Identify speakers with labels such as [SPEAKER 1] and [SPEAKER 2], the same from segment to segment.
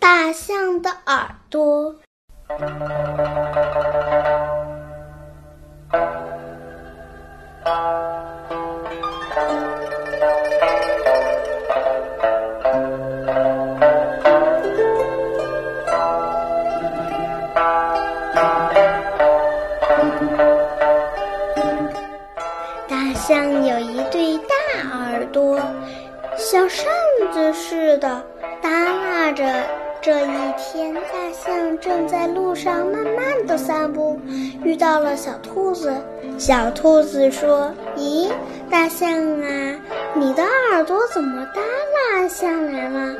[SPEAKER 1] 大象的耳朵。大象有一对大耳朵，像扇子似的耷拉着。这一天，大象正在路上慢慢的散步，遇到了小兔子。小兔子说：“咦，大象啊，你的耳朵怎么耷拉下来了？”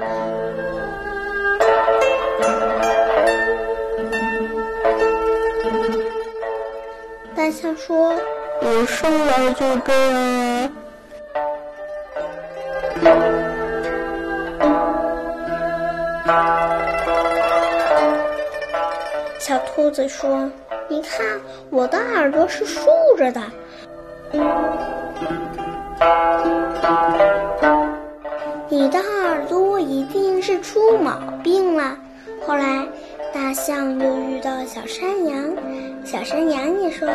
[SPEAKER 1] 大象说：“
[SPEAKER 2] 我生来就这样。”
[SPEAKER 1] 小兔子说：“你看，我的耳朵是竖着的。你的耳朵一定是出毛病了。”后来，大象又遇到小山羊，小山羊也说：“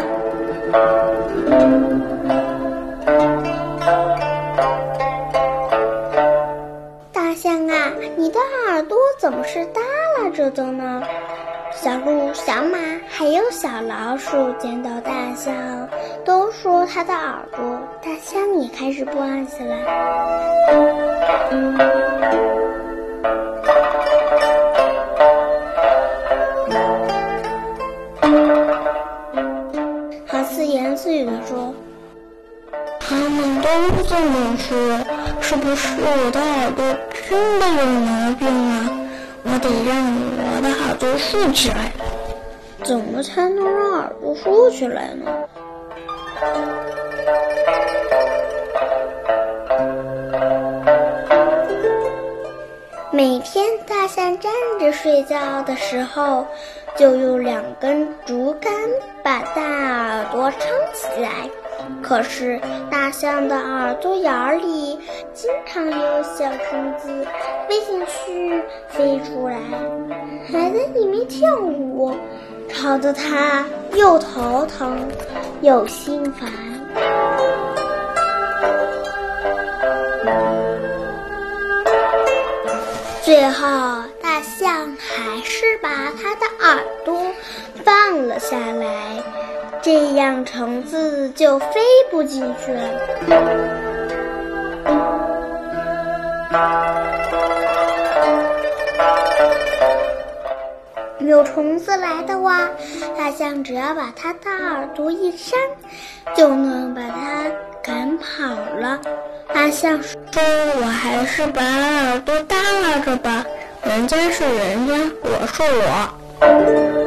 [SPEAKER 1] 大象啊，你的耳朵怎么是耷拉着的呢？”小鹿、小马还有小老鼠见到大象，都说它的耳朵。大象也开始不安起来。他自言自语地说：“
[SPEAKER 2] 他们都这么说，是不是我的耳朵真的有毛病啊？我得让我的耳朵竖起来。
[SPEAKER 1] 怎么才能让耳朵竖起来呢？”每天大象站着睡觉的时候，就用两根竹竿把大耳朵撑起来。可是大象的耳朵眼里经常有小虫子飞进去、飞出来，还在里面跳舞，吵得它又头疼又心烦。最后，大象还是把它的耳朵放了下来，这样虫子就飞不进去了。有虫子来的话，大象只要把它的耳朵一扇，就能把它赶跑了。大象说：“
[SPEAKER 2] 我还是把耳朵耷拉着吧，人家是人家，我是我。”